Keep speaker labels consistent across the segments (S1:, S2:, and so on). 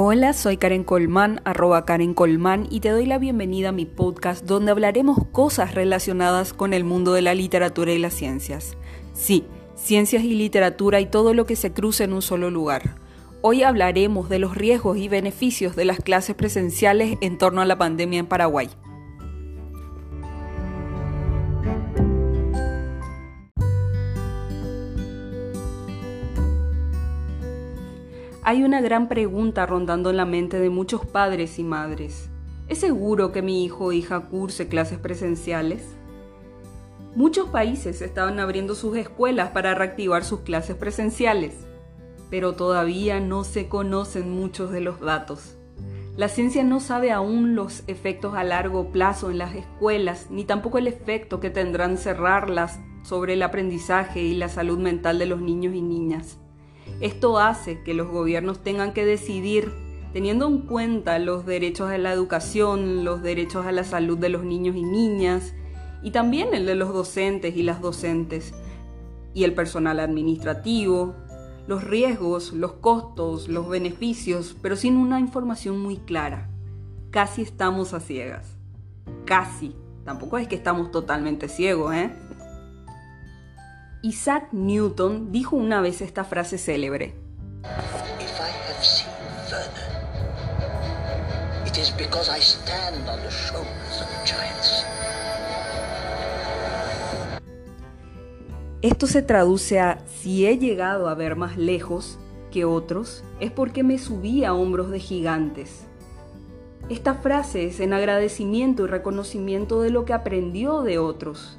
S1: Hola, soy Karen Colmán, arroba Karen Colmán, y te doy la bienvenida a mi podcast donde hablaremos cosas relacionadas con el mundo de la literatura y las ciencias. Sí, ciencias y literatura y todo lo que se cruza en un solo lugar. Hoy hablaremos de los riesgos y beneficios de las clases presenciales en torno a la pandemia en Paraguay. Hay una gran pregunta rondando en la mente de muchos padres y madres. ¿Es seguro que mi hijo o hija curse clases presenciales? Muchos países estaban abriendo sus escuelas para reactivar sus clases presenciales, pero todavía no se conocen muchos de los datos. La ciencia no sabe aún los efectos a largo plazo en las escuelas, ni tampoco el efecto que tendrán cerrarlas sobre el aprendizaje y la salud mental de los niños y niñas. Esto hace que los gobiernos tengan que decidir, teniendo en cuenta los derechos a la educación, los derechos a la salud de los niños y niñas, y también el de los docentes y las docentes, y el personal administrativo, los riesgos, los costos, los beneficios, pero sin una información muy clara. Casi estamos a ciegas. Casi. Tampoco es que estamos totalmente ciegos, ¿eh? Isaac Newton dijo una vez esta frase célebre. Esto se traduce a si he llegado a ver más lejos que otros, es porque me subí a hombros de gigantes. Esta frase es en agradecimiento y reconocimiento de lo que aprendió de otros,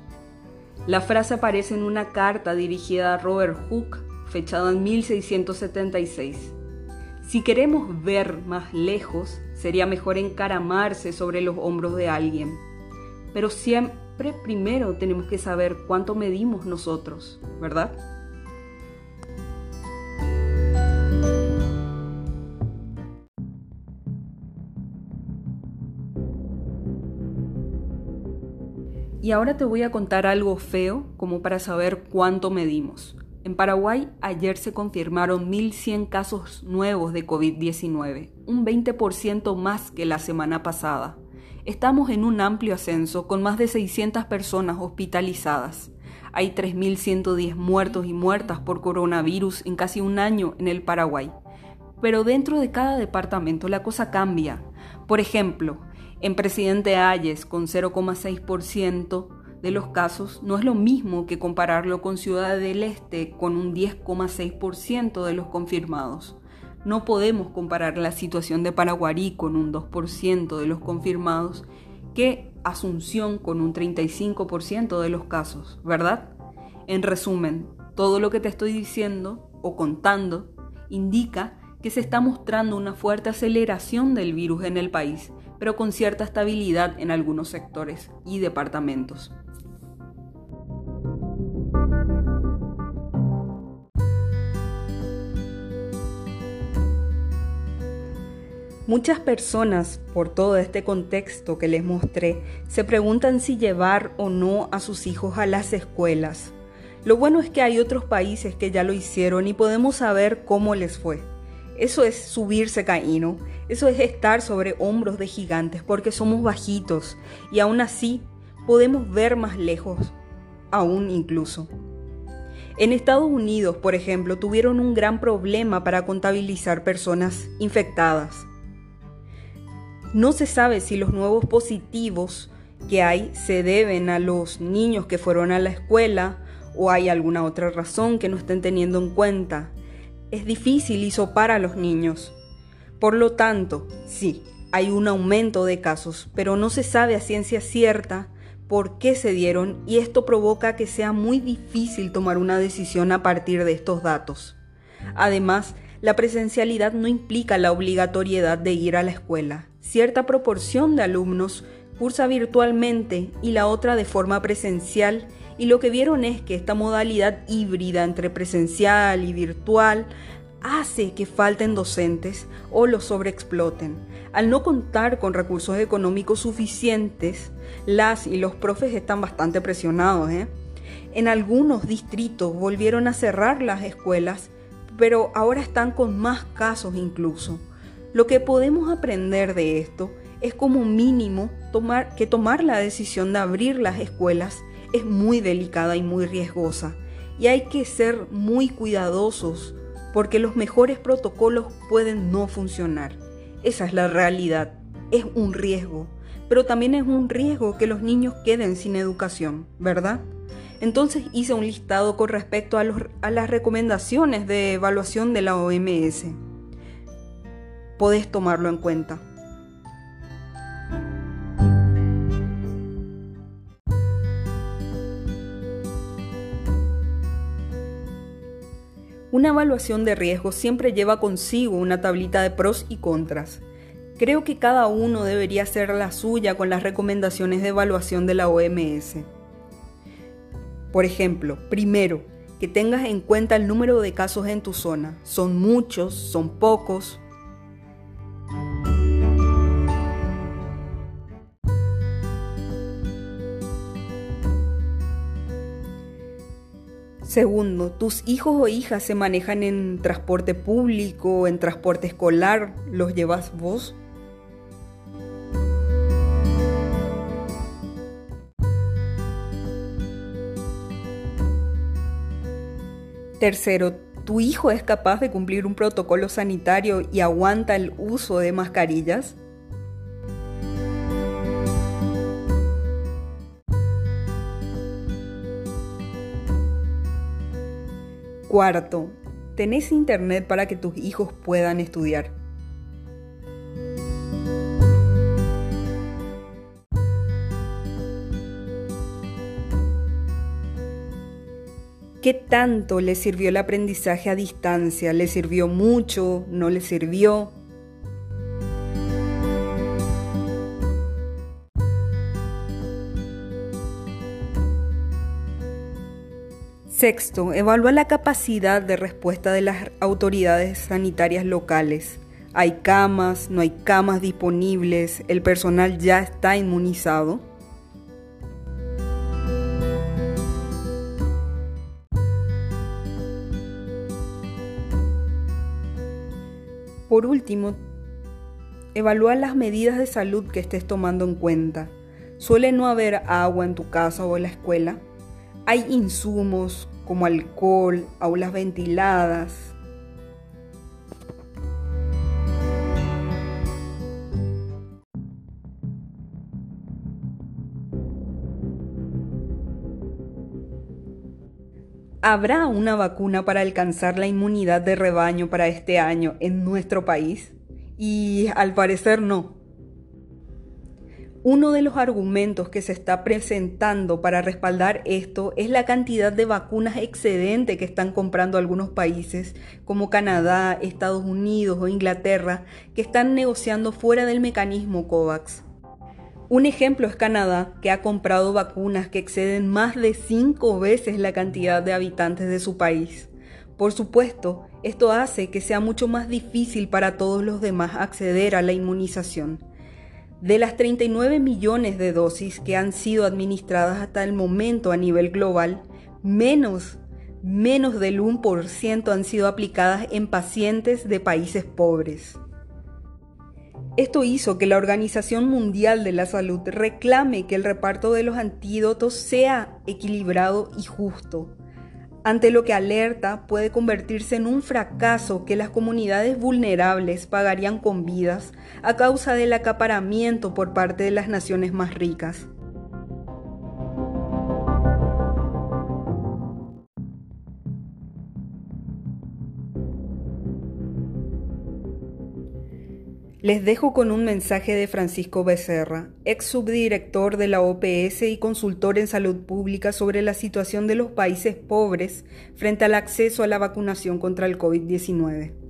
S1: la frase aparece en una carta dirigida a Robert Hooke, fechada en 1676. Si queremos ver más lejos, sería mejor encaramarse sobre los hombros de alguien. Pero siempre primero tenemos que saber cuánto medimos nosotros, ¿verdad? Y ahora te voy a contar algo feo como para saber cuánto medimos. En Paraguay ayer se confirmaron 1.100 casos nuevos de COVID-19, un 20% más que la semana pasada. Estamos en un amplio ascenso con más de 600 personas hospitalizadas. Hay 3.110 muertos y muertas por coronavirus en casi un año en el Paraguay. Pero dentro de cada departamento la cosa cambia. Por ejemplo, en Presidente Ayes, con 0,6% de los casos, no es lo mismo que compararlo con Ciudad del Este, con un 10,6% de los confirmados. No podemos comparar la situación de Paraguarí con un 2% de los confirmados que Asunción con un 35% de los casos, ¿verdad? En resumen, todo lo que te estoy diciendo o contando indica que se está mostrando una fuerte aceleración del virus en el país pero con cierta estabilidad en algunos sectores y departamentos. Muchas personas, por todo este contexto que les mostré, se preguntan si llevar o no a sus hijos a las escuelas. Lo bueno es que hay otros países que ya lo hicieron y podemos saber cómo les fue. Eso es subirse caíno, eso es estar sobre hombros de gigantes porque somos bajitos y aún así podemos ver más lejos, aún incluso. En Estados Unidos, por ejemplo, tuvieron un gran problema para contabilizar personas infectadas. No se sabe si los nuevos positivos que hay se deben a los niños que fueron a la escuela o hay alguna otra razón que no estén teniendo en cuenta es difícil hisopar a los niños. Por lo tanto, sí, hay un aumento de casos, pero no se sabe a ciencia cierta por qué se dieron y esto provoca que sea muy difícil tomar una decisión a partir de estos datos. Además, la presencialidad no implica la obligatoriedad de ir a la escuela. Cierta proporción de alumnos cursa virtualmente y la otra de forma presencial y lo que vieron es que esta modalidad híbrida entre presencial y virtual hace que falten docentes o los sobreexploten. Al no contar con recursos económicos suficientes, las y los profes están bastante presionados. ¿eh? En algunos distritos volvieron a cerrar las escuelas, pero ahora están con más casos incluso. Lo que podemos aprender de esto es como mínimo tomar, que tomar la decisión de abrir las escuelas es muy delicada y muy riesgosa y hay que ser muy cuidadosos porque los mejores protocolos pueden no funcionar. Esa es la realidad. Es un riesgo, pero también es un riesgo que los niños queden sin educación, ¿verdad? Entonces hice un listado con respecto a, a las recomendaciones de evaluación de la OMS. Podés tomarlo en cuenta. Una evaluación de riesgo siempre lleva consigo una tablita de pros y contras. Creo que cada uno debería hacer la suya con las recomendaciones de evaluación de la OMS. Por ejemplo, primero, que tengas en cuenta el número de casos en tu zona. ¿Son muchos? ¿Son pocos? Segundo, tus hijos o hijas se manejan en transporte público, en transporte escolar, ¿los llevas vos? Tercero, ¿tu hijo es capaz de cumplir un protocolo sanitario y aguanta el uso de mascarillas? Cuarto, ¿tenés internet para que tus hijos puedan estudiar? ¿Qué tanto le sirvió el aprendizaje a distancia? ¿Le sirvió mucho? ¿No le sirvió? Sexto, evalúa la capacidad de respuesta de las autoridades sanitarias locales. ¿Hay camas? ¿No hay camas disponibles? ¿El personal ya está inmunizado? Por último, evalúa las medidas de salud que estés tomando en cuenta. ¿Suele no haber agua en tu casa o en la escuela? Hay insumos como alcohol, aulas ventiladas. ¿Habrá una vacuna para alcanzar la inmunidad de rebaño para este año en nuestro país? Y al parecer no. Uno de los argumentos que se está presentando para respaldar esto es la cantidad de vacunas excedente que están comprando algunos países como Canadá, Estados Unidos o Inglaterra, que están negociando fuera del mecanismo COVAX. Un ejemplo es Canadá, que ha comprado vacunas que exceden más de cinco veces la cantidad de habitantes de su país. Por supuesto, esto hace que sea mucho más difícil para todos los demás acceder a la inmunización. De las 39 millones de dosis que han sido administradas hasta el momento a nivel global, menos, menos del 1% han sido aplicadas en pacientes de países pobres. Esto hizo que la Organización Mundial de la Salud reclame que el reparto de los antídotos sea equilibrado y justo ante lo que alerta puede convertirse en un fracaso que las comunidades vulnerables pagarían con vidas a causa del acaparamiento por parte de las naciones más ricas. Les dejo con un mensaje de Francisco Becerra, ex subdirector de la OPS y consultor en salud pública sobre la situación de los países pobres frente al acceso a la vacunación contra el COVID-19.